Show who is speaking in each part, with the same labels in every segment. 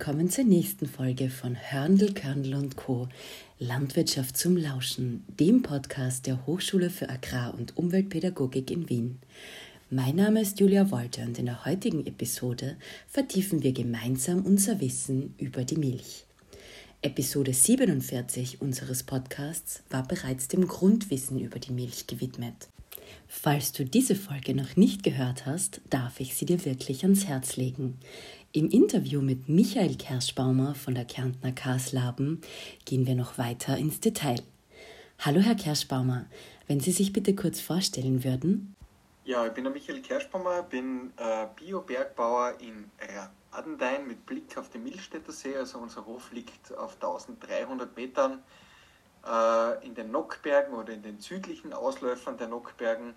Speaker 1: Willkommen zur nächsten Folge von Hörndl, Körndl und Co. Landwirtschaft zum Lauschen, dem Podcast der Hochschule für Agrar- und Umweltpädagogik in Wien. Mein Name ist Julia Wolter und in der heutigen Episode vertiefen wir gemeinsam unser Wissen über die Milch. Episode 47 unseres Podcasts war bereits dem Grundwissen über die Milch gewidmet. Falls du diese Folge noch nicht gehört hast, darf ich sie dir wirklich ans Herz legen. Im Interview mit Michael Kerschbaumer von der Kärntner Kaslaben gehen wir noch weiter ins Detail. Hallo Herr Kerschbaumer, wenn Sie sich bitte kurz vorstellen würden.
Speaker 2: Ja, ich bin der Michael Kerschbaumer, bin äh, Bio-Bergbauer in Adendein mit Blick auf den Milchstädter See. Also unser Hof liegt auf 1300 Metern äh, in den Nockbergen oder in den südlichen Ausläufern der Nockbergen.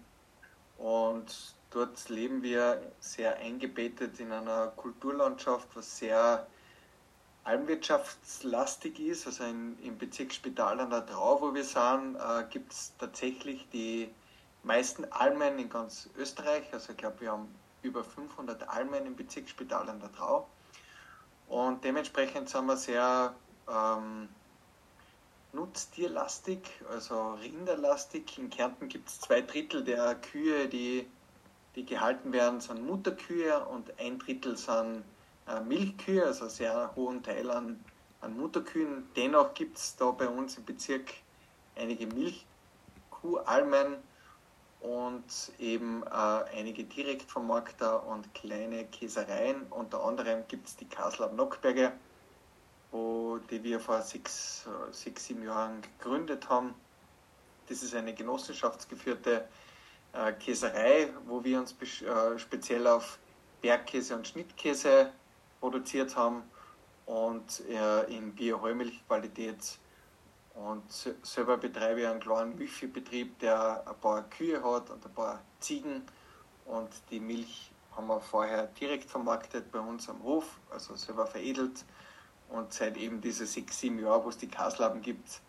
Speaker 2: Und dort leben wir sehr eingebettet in einer Kulturlandschaft, was sehr almwirtschaftslastig ist. Also in, im Bezirk Spital an der Trau, wo wir sind, äh, gibt es tatsächlich die meisten Almen in ganz Österreich. Also ich glaube, wir haben über 500 Almen im Bezirk Spital an der Trau. Und dementsprechend sind wir sehr ähm, nutztierlastig, also rinderlastig. In Kärnten gibt es zwei Drittel der Kühe, die, die gehalten werden, sind Mutterkühe und ein Drittel sind äh, Milchkühe, also sehr hohen Teil an, an Mutterkühen. Dennoch gibt es da bei uns im Bezirk einige Milchkuhalmen und eben äh, einige Direktvermarkter und kleine Käsereien. Unter anderem gibt es die Kassel Nockberge wo, die wir vor sechs, sechs, sieben Jahren gegründet haben. Das ist eine genossenschaftsgeführte äh, Käserei, wo wir uns äh, speziell auf Bergkäse und Schnittkäse produziert haben und äh, in Bio-Heumilchqualität. Und selber betreibe ich einen kleinen Milchviehbetrieb, der ein paar Kühe hat und ein paar Ziegen. Und die Milch haben wir vorher direkt vermarktet bei uns am Hof, also selber veredelt und seit eben diese sechs, sieben Jahren, wo es die Kaslaben gibt,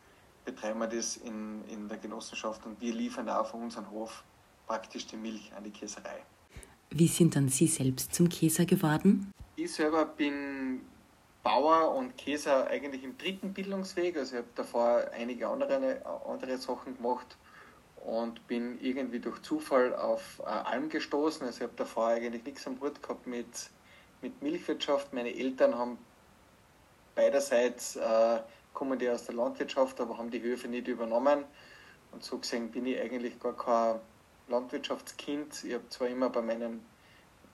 Speaker 2: betreiben wir das in, in der Genossenschaft und wir liefern auch von unserem Hof praktisch die Milch an die Käserei.
Speaker 1: Wie sind dann Sie selbst zum Käser geworden?
Speaker 2: Ich selber bin Bauer und Käser eigentlich im dritten Bildungsweg. Also ich habe davor einige andere, andere Sachen gemacht und bin irgendwie durch Zufall auf äh, Alm gestoßen. Also ich habe davor eigentlich nichts am Hut gehabt mit, mit Milchwirtschaft. Meine Eltern haben beiderseits äh, kommen die aus der Landwirtschaft, aber haben die Höfe nicht übernommen. Und so gesehen bin ich eigentlich gar kein Landwirtschaftskind. Ich habe zwar immer bei meinen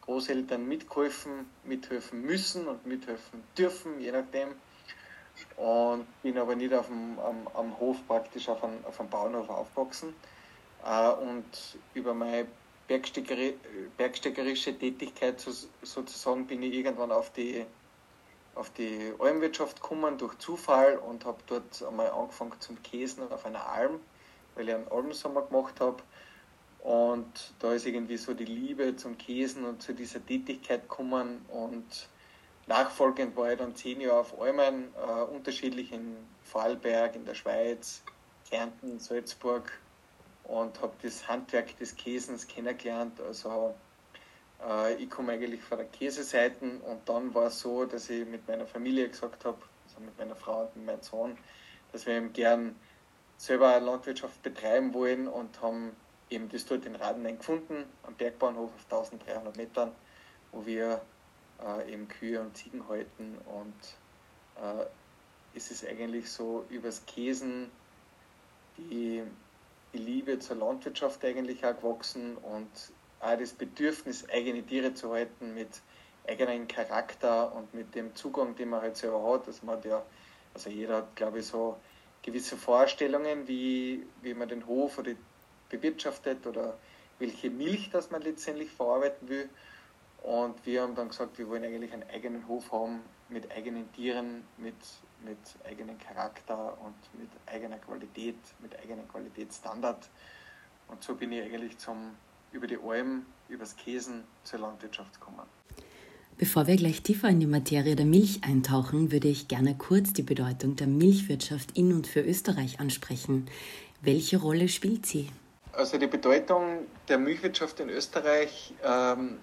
Speaker 2: Großeltern mitgeholfen, mithelfen müssen und mithelfen dürfen, je nachdem. Und bin aber nicht auf dem, am, am Hof praktisch auf einem, auf einem Bauernhof aufgewachsen. Äh, und über meine bergsteckerische Tätigkeit sozusagen bin ich irgendwann auf die auf die Almwirtschaft gekommen durch Zufall und habe dort einmal angefangen zum Käsen auf einer Alm, weil ich einen Almsommer gemacht habe. Und da ist irgendwie so die Liebe zum Käsen und zu dieser Tätigkeit gekommen. Und nachfolgend war ich dann zehn Jahre auf Almen, äh, unterschiedlich in Vorarlberg, in der Schweiz, Kärnten, Salzburg und habe das Handwerk des Käsens kennengelernt. Also äh, ich komme eigentlich von der Käseseite und dann war es so, dass ich mit meiner Familie gesagt habe, also mit meiner Frau und mit meinem Sohn, dass wir eben gern selber Landwirtschaft betreiben wollen und haben eben das dort in Radenheim gefunden, am Bergbauernhof auf 1300 Metern, wo wir äh, eben Kühe und Ziegen halten und äh, es ist eigentlich so übers Käsen die, die Liebe zur Landwirtschaft eigentlich auch gewachsen und auch das Bedürfnis, eigene Tiere zu halten mit eigenem Charakter und mit dem Zugang, den man halt selber hat. dass man ja, also jeder hat, glaube ich, so gewisse Vorstellungen, wie, wie man den Hof oder bewirtschaftet oder welche Milch das man letztendlich verarbeiten will. Und wir haben dann gesagt, wir wollen eigentlich einen eigenen Hof haben mit eigenen Tieren, mit, mit eigenem Charakter und mit eigener Qualität, mit eigenem Qualitätsstandard. Und so bin ich eigentlich zum über die Alm, übers Käsen zur Landwirtschaft kommen.
Speaker 1: Bevor wir gleich tiefer in die Materie der Milch eintauchen, würde ich gerne kurz die Bedeutung der Milchwirtschaft in und für Österreich ansprechen. Welche Rolle spielt sie?
Speaker 2: Also die Bedeutung der Milchwirtschaft in Österreich ähm,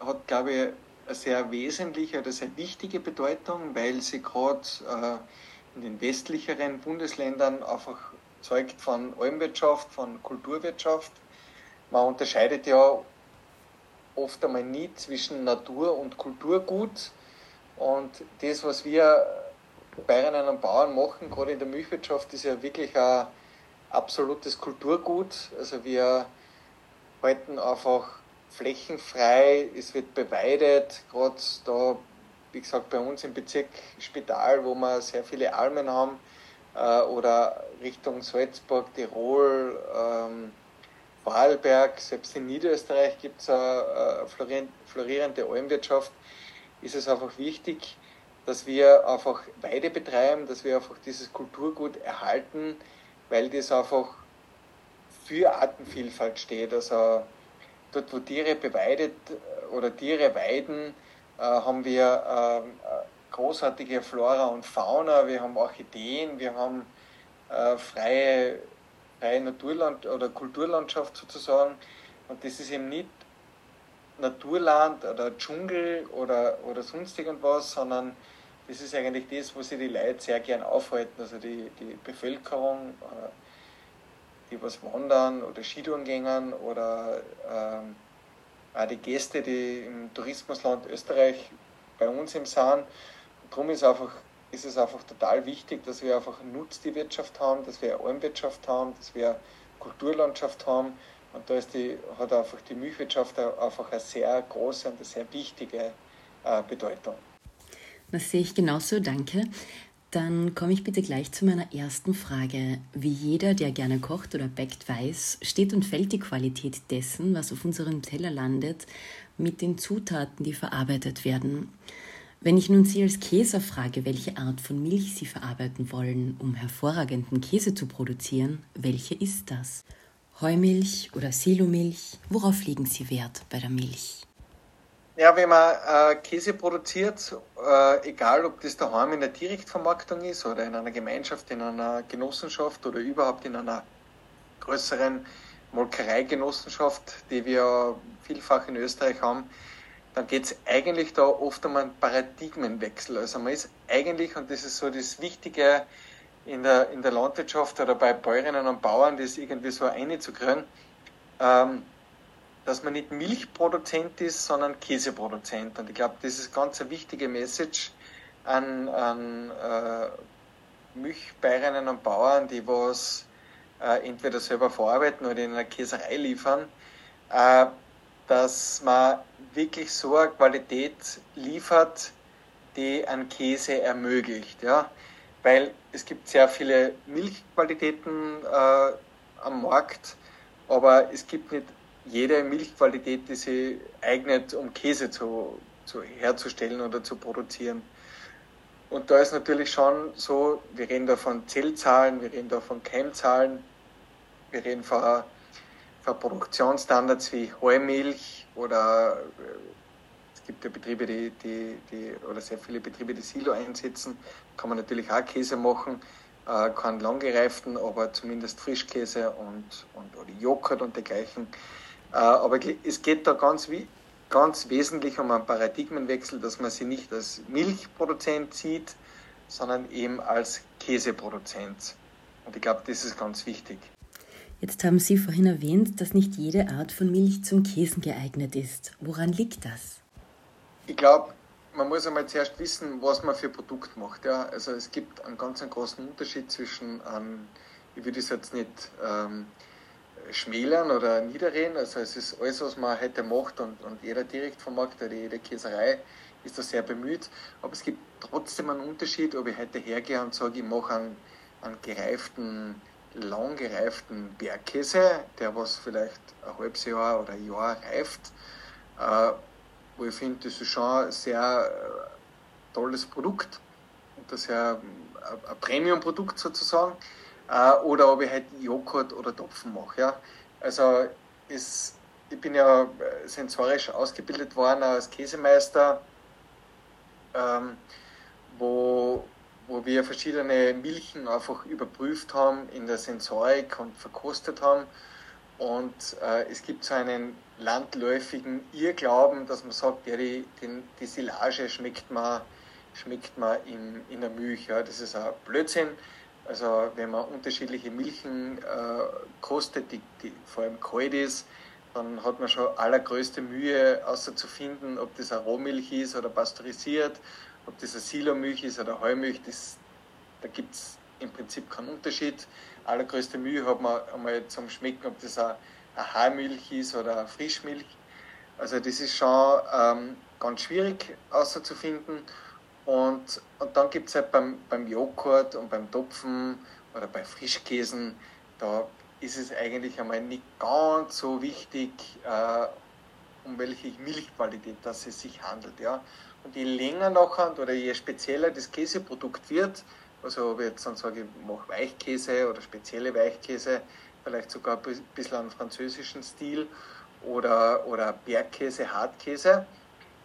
Speaker 2: hat, glaube ich, eine sehr wesentliche oder sehr wichtige Bedeutung, weil sie gerade äh, in den westlicheren Bundesländern einfach zeugt von Almwirtschaft, von Kulturwirtschaft. Man unterscheidet ja oft einmal nie zwischen Natur und Kulturgut. Und das, was wir Bayern und Bauern machen, gerade in der Milchwirtschaft, ist ja wirklich ein absolutes Kulturgut. Also wir halten einfach Flächen frei, es wird beweidet, gerade da, wie gesagt, bei uns im Bezirk Spital, wo wir sehr viele Almen haben, äh, oder Richtung Salzburg, Tirol, ähm, Vorarlberg, selbst in Niederösterreich gibt es eine florierende Almwirtschaft, ist es einfach wichtig, dass wir einfach Weide betreiben, dass wir einfach dieses Kulturgut erhalten, weil das einfach für Artenvielfalt steht. Also dort, wo Tiere beweidet oder Tiere weiden, äh, haben wir äh, großartige Flora und Fauna, wir haben Orchideen, wir haben äh, freie, freie Naturland oder Kulturlandschaft sozusagen. Und das ist eben nicht Naturland oder Dschungel oder, oder sonst irgendwas, sondern das ist eigentlich das, wo sich die Leute sehr gern aufhalten. Also die, die Bevölkerung, äh, die was wandern oder Skitouren gehen oder ähm, auch die Gäste, die im Tourismusland Österreich bei uns im sind. Darum ist, einfach, ist es einfach total wichtig, dass wir einfach Nutz die Wirtschaft haben, dass wir eine Almwirtschaft haben, dass wir eine Kulturlandschaft haben. Und da ist die, hat einfach die Milchwirtschaft einfach eine sehr große und eine sehr wichtige äh, Bedeutung.
Speaker 1: Das sehe ich genauso, danke. Dann komme ich bitte gleich zu meiner ersten Frage. Wie jeder, der gerne kocht oder backt, weiß, steht und fällt die Qualität dessen, was auf unserem Teller landet, mit den Zutaten, die verarbeitet werden. Wenn ich nun Sie als Käser frage, welche Art von Milch Sie verarbeiten wollen, um hervorragenden Käse zu produzieren, welche ist das? Heumilch oder Silomilch? Worauf legen Sie Wert bei der Milch?
Speaker 2: Ja, wenn man äh, Käse produziert, äh, egal ob das daheim in der Direktvermarktung ist oder in einer Gemeinschaft, in einer Genossenschaft oder überhaupt in einer größeren Molkereigenossenschaft, die wir vielfach in Österreich haben, dann geht es eigentlich da oft um einen Paradigmenwechsel. Also man ist eigentlich, und das ist so das Wichtige in der, in der Landwirtschaft oder bei Bäuerinnen und Bauern, das irgendwie so einzukriegen, ähm, dass man nicht Milchproduzent ist, sondern Käseproduzent. Und ich glaube, das ist ganz eine wichtige Message an, an äh, Milchbäuerinnen und Bauern, die was äh, entweder selber verarbeiten oder in einer Käserei liefern, äh, dass man wirklich so eine Qualität liefert, die einen Käse ermöglicht. Ja? Weil es gibt sehr viele Milchqualitäten äh, am Markt, aber es gibt nicht jede Milchqualität, die sich eignet, um Käse zu, zu herzustellen oder zu produzieren. Und da ist natürlich schon so, wir reden da von Zellzahlen, wir reden da von Keimzahlen, wir reden von, von Produktionsstandards wie Heumilch oder äh, es gibt ja Betriebe, die, die, die, oder sehr viele Betriebe, die Silo einsetzen, kann man natürlich auch Käse machen, äh, keinen langgereiften, aber zumindest Frischkäse und, und oder Joghurt und dergleichen. Äh, aber es geht da ganz, ganz wesentlich um einen Paradigmenwechsel, dass man sie nicht als Milchproduzent sieht, sondern eben als Käseproduzent. Und ich glaube, das ist ganz wichtig.
Speaker 1: Jetzt haben Sie vorhin erwähnt, dass nicht jede Art von Milch zum Käsen geeignet ist. Woran liegt das?
Speaker 2: Ich glaube, man muss einmal zuerst wissen, was man für Produkt macht. Ja? Also es gibt einen ganz einen großen Unterschied zwischen, ähm, ich würde es jetzt nicht ähm, schmälern oder niederreden. Also es ist alles, was man heute macht und, und jeder Direktvermarkter oder jede Käserei ist da sehr bemüht. Aber es gibt trotzdem einen Unterschied, ob ich heute hergehe und sage, ich mache einen, einen gereiften, lang gereiften Bergkäse, der was vielleicht ein halbes Jahr oder ein Jahr reift, äh, wo ich finde, das ist schon ein sehr äh, tolles Produkt das ist ja ein Premium-Produkt sozusagen äh, oder ob ich halt Joghurt oder Topfen mache. Ja. Also ist, ich bin ja äh, sensorisch ausgebildet worden als Käsemeister, ähm, wo, wo wir verschiedene Milchen einfach überprüft haben in der Sensorik und verkostet haben. Und äh, es gibt so einen landläufigen Irrglauben, dass man sagt, ja, die, die, die Silage schmeckt man, schmeckt man in, in der Milch. Ja. Das ist ein Blödsinn. Also wenn man unterschiedliche Milchen äh, kostet, die, die vor allem kalt ist, dann hat man schon allergrößte Mühe, außer zu finden, ob das eine Rohmilch ist oder pasteurisiert, ob das eine Silomilch ist oder Heumilch. Das, da gibt es im Prinzip keinen Unterschied. Allergrößte Mühe hat man einmal zum Schmecken, ob das eine, Haarmilch ist oder eine Frischmilch. Also das ist schon ähm, ganz schwierig auszufinden. Und, und dann gibt es halt beim, beim Joghurt und beim Topfen oder bei Frischkäsen, da ist es eigentlich einmal nicht ganz so wichtig, äh, um welche Milchqualität das es sich handelt. Ja. Und je länger nachher oder je spezieller das Käseprodukt wird, also ob ich jetzt dann sage, ich mache Weichkäse oder spezielle Weichkäse, vielleicht sogar ein bisschen einen französischen Stil oder, oder Bergkäse, Hartkäse,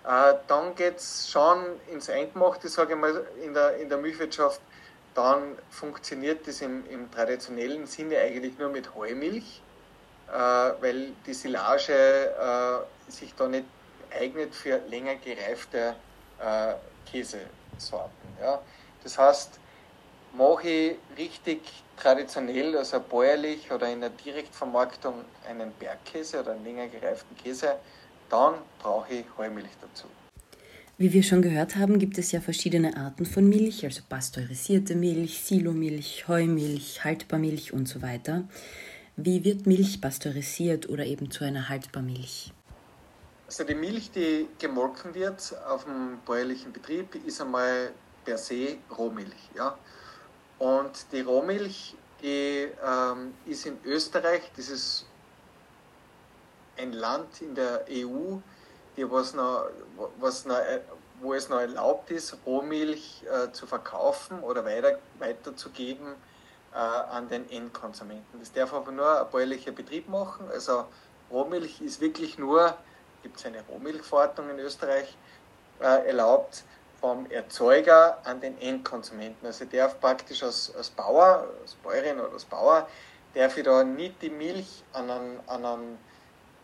Speaker 2: äh, dann geht es schon ins Eingemachte, sage ich mal, in der, in der Milchwirtschaft. Dann funktioniert das im, im traditionellen Sinne eigentlich nur mit Heumilch, äh, weil die Silage äh, sich da nicht eignet für länger gereifte äh, Käsesorten. Ja. Das heißt, mache ich richtig traditionell, also bäuerlich oder in der Direktvermarktung einen Bergkäse oder einen länger gereiften Käse, dann brauche ich Heumilch dazu.
Speaker 1: Wie wir schon gehört haben, gibt es ja verschiedene Arten von Milch, also pasteurisierte Milch, Silomilch, Heumilch, Haltbarmilch und so weiter. Wie wird Milch pasteurisiert oder eben zu einer Haltbarmilch?
Speaker 2: Also die Milch, die gemolken wird auf dem bäuerlichen Betrieb, ist einmal per se Rohmilch. Ja? Und die Rohmilch, die ähm, ist in Österreich, das ist ein Land in der EU, die was noch, was noch, wo es noch erlaubt ist, Rohmilch äh, zu verkaufen oder weiter, weiterzugeben äh, an den Endkonsumenten. Das darf aber nur ein bäuerlicher Betrieb machen. Also Rohmilch ist wirklich nur, gibt es eine Rohmilchverordnung in Österreich, äh, erlaubt vom Erzeuger an den Endkonsumenten. Also darf praktisch als, als Bauer, als Bäuerin oder als Bauer, darf ich da nicht die Milch an einen, an einen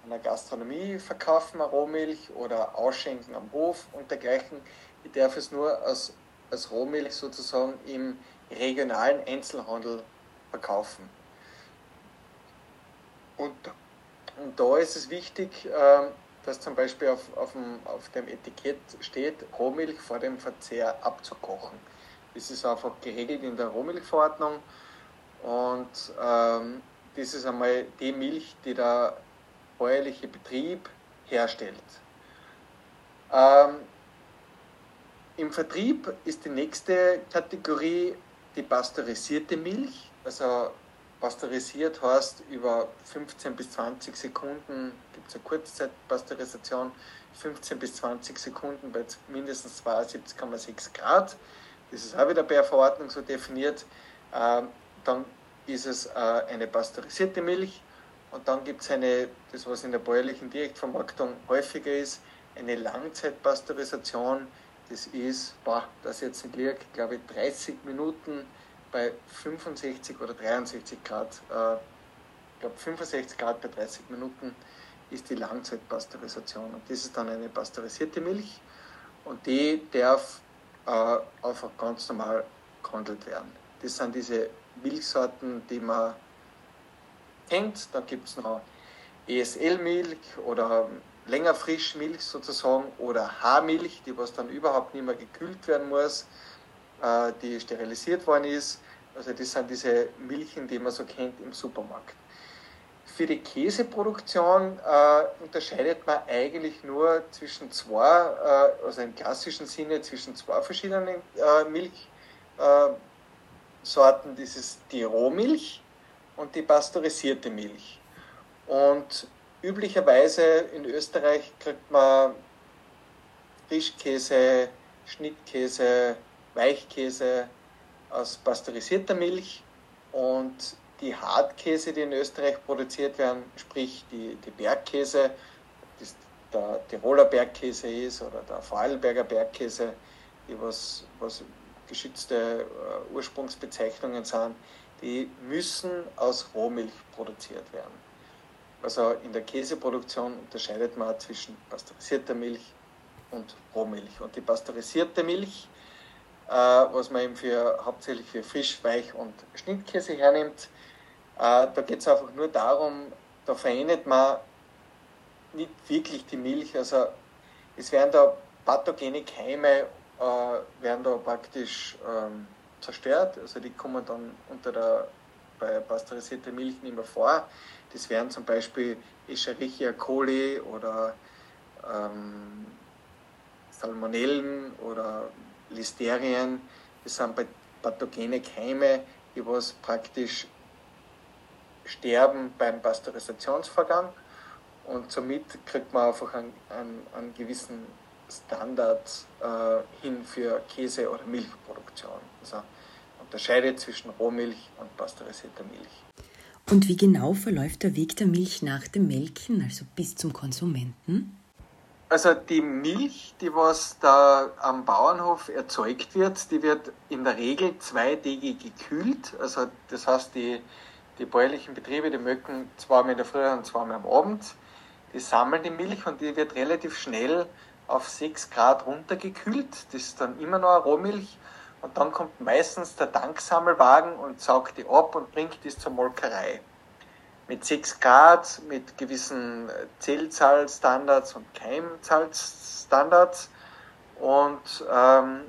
Speaker 2: an der Gastronomie verkaufen, Rohmilch oder ausschenken am Hof und dergleichen. Ich darf es nur als, als Rohmilch sozusagen im regionalen Einzelhandel verkaufen. Und, und da ist es wichtig, ähm, dass zum Beispiel auf, auf, dem, auf dem Etikett steht, Rohmilch vor dem Verzehr abzukochen. Das ist einfach geregelt in der Rohmilchverordnung und ähm, das ist einmal die Milch, die da bäuerliche Betrieb herstellt. Ähm, Im Vertrieb ist die nächste Kategorie die pasteurisierte Milch. Also pasteurisiert heißt über 15 bis 20 Sekunden, gibt es eine Kurzzeitpasteurisation, 15 bis 20 Sekunden bei mindestens 72,6 Grad. Das ist auch wieder per Verordnung so definiert. Ähm, dann ist es äh, eine pasteurisierte Milch. Und dann gibt es eine, das was in der bäuerlichen Direktvermarktung häufiger ist, eine Langzeitpasteurisation. Das ist, boah, das jetzt nicht liegt, glaube ich, 30 Minuten bei 65 oder 63 Grad. Äh, ich glaube 65 Grad bei 30 Minuten ist die Langzeitpasteurisation. Und das ist dann eine pasteurisierte Milch und die darf äh, einfach ganz normal gehandelt werden. Das sind diese Milchsorten, die man kennt. Dann gibt es noch ESL-Milch oder länger Frischmilch sozusagen oder Haarmilch, die was dann überhaupt nicht mehr gekühlt werden muss, äh, die sterilisiert worden ist. Also das sind diese Milchen, die man so kennt im Supermarkt. Für die Käseproduktion äh, unterscheidet man eigentlich nur zwischen zwei, äh, also im klassischen Sinne zwischen zwei verschiedenen äh, Milchsorten. Das ist die Rohmilch und die pasteurisierte Milch. Und üblicherweise in Österreich kriegt man Frischkäse, Schnittkäse, Weichkäse aus pasteurisierter Milch und die Hartkäse, die in Österreich produziert werden, sprich die, die Bergkäse, das der Tiroler Bergkäse ist oder der Vorarlberger Bergkäse, die was, was geschützte uh, Ursprungsbezeichnungen sind, die müssen aus Rohmilch produziert werden. Also in der Käseproduktion unterscheidet man zwischen pasteurisierter Milch und Rohmilch. Und die pasteurisierte Milch, äh, was man eben für, hauptsächlich für Frisch-, Weich- und Schnittkäse hernimmt, äh, da geht es einfach nur darum, da verändert man nicht wirklich die Milch. Also es werden da pathogene Keime äh, werden da praktisch ähm, zerstört. Also die kommen dann unter der bei pasteurisierter Milch nicht mehr vor. Das wären zum Beispiel Escherichia coli oder ähm, Salmonellen oder Listerien. Das sind pathogene Keime, die was praktisch sterben beim Pasteurisationsvorgang und somit kriegt man einfach einen, einen, einen gewissen Standard äh, hin für Käse- oder Milchproduktion. Also unterscheidet zwischen Rohmilch und pasteurisierter Milch.
Speaker 1: Und wie genau verläuft der Weg der Milch nach dem Melken, also bis zum Konsumenten?
Speaker 2: Also die Milch, die was da am Bauernhof erzeugt wird, die wird in der Regel zweitägig gekühlt. Also das heißt, die, die bäuerlichen Betriebe, die möcken zweimal in der Früh und zweimal am Abend. Die sammeln die Milch und die wird relativ schnell auf 6 Grad runtergekühlt. Das ist dann immer noch Rohmilch. Und dann kommt meistens der Tanksammelwagen und saugt die ab und bringt die zur Molkerei. Mit 6 Grad, mit gewissen Zellzahlstandards und Keimzahlstandards. Und ähm,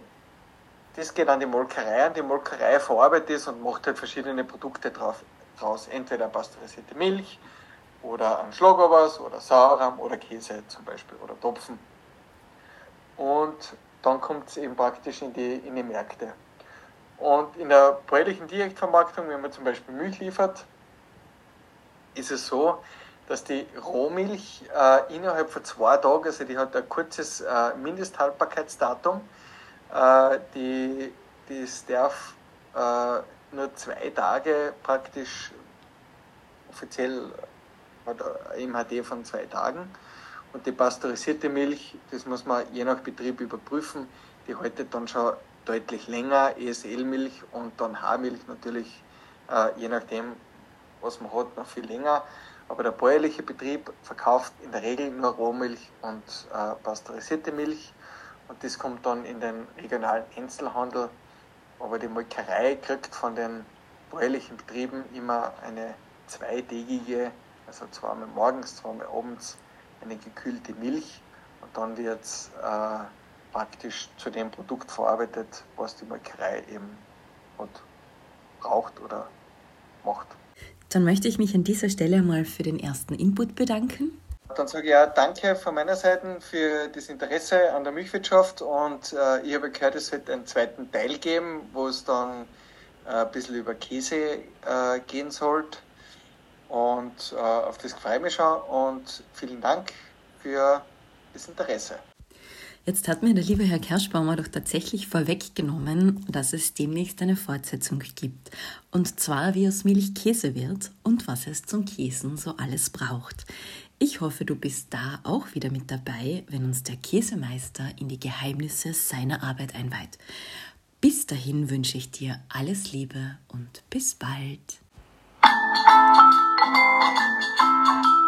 Speaker 2: das geht an die Molkerei und die Molkerei verarbeitet es und macht halt verschiedene Produkte drauf, draus. Entweder pasteurisierte Milch oder ein Schlagobers oder Sauerrahm oder Käse zum Beispiel oder Topfen. Und dann kommt es eben praktisch in die, in die Märkte. Und in der bäuerlichen Direktvermarktung, wenn man zum Beispiel Milch liefert, ist es so, dass die Rohmilch äh, innerhalb von zwei Tagen, also die hat ein kurzes äh, Mindesthaltbarkeitsdatum, äh, die, das darf äh, nur zwei Tage praktisch offiziell hat MHD von zwei Tagen und die pasteurisierte Milch, das muss man je nach Betrieb überprüfen, die haltet dann schon deutlich länger, ESL-Milch und dann Haarmilch natürlich, äh, je nachdem, was man hat, noch viel länger. Aber der bäuerliche Betrieb verkauft in der Regel nur Rohmilch und äh, pasteurisierte Milch und das kommt dann in den regionalen Einzelhandel. Aber die Molkerei kriegt von den bäuerlichen Betrieben immer eine zweitägige, also zweimal morgens, zweimal abends, eine gekühlte Milch und dann wird es äh, praktisch zu dem Produkt verarbeitet, was die Molkerei eben hat, braucht oder macht.
Speaker 1: Dann möchte ich mich an dieser Stelle mal für den ersten Input bedanken.
Speaker 2: Dann sage ich ja danke von meiner Seite für das Interesse an der Milchwirtschaft und äh, ich habe gehört, es wird einen zweiten Teil geben, wo es dann äh, ein bisschen über Käse äh, gehen sollte. Und äh, auf das freue ich mich schon und vielen Dank für das Interesse.
Speaker 1: Jetzt hat mir der liebe Herr Kerschbaumer doch tatsächlich vorweggenommen, dass es demnächst eine Fortsetzung gibt. Und zwar, wie aus Milch Käse wird und was es zum Käsen so alles braucht. Ich hoffe, du bist da auch wieder mit dabei, wenn uns der Käsemeister in die Geheimnisse seiner Arbeit einweiht. Bis dahin wünsche ich dir alles Liebe und bis bald. うん。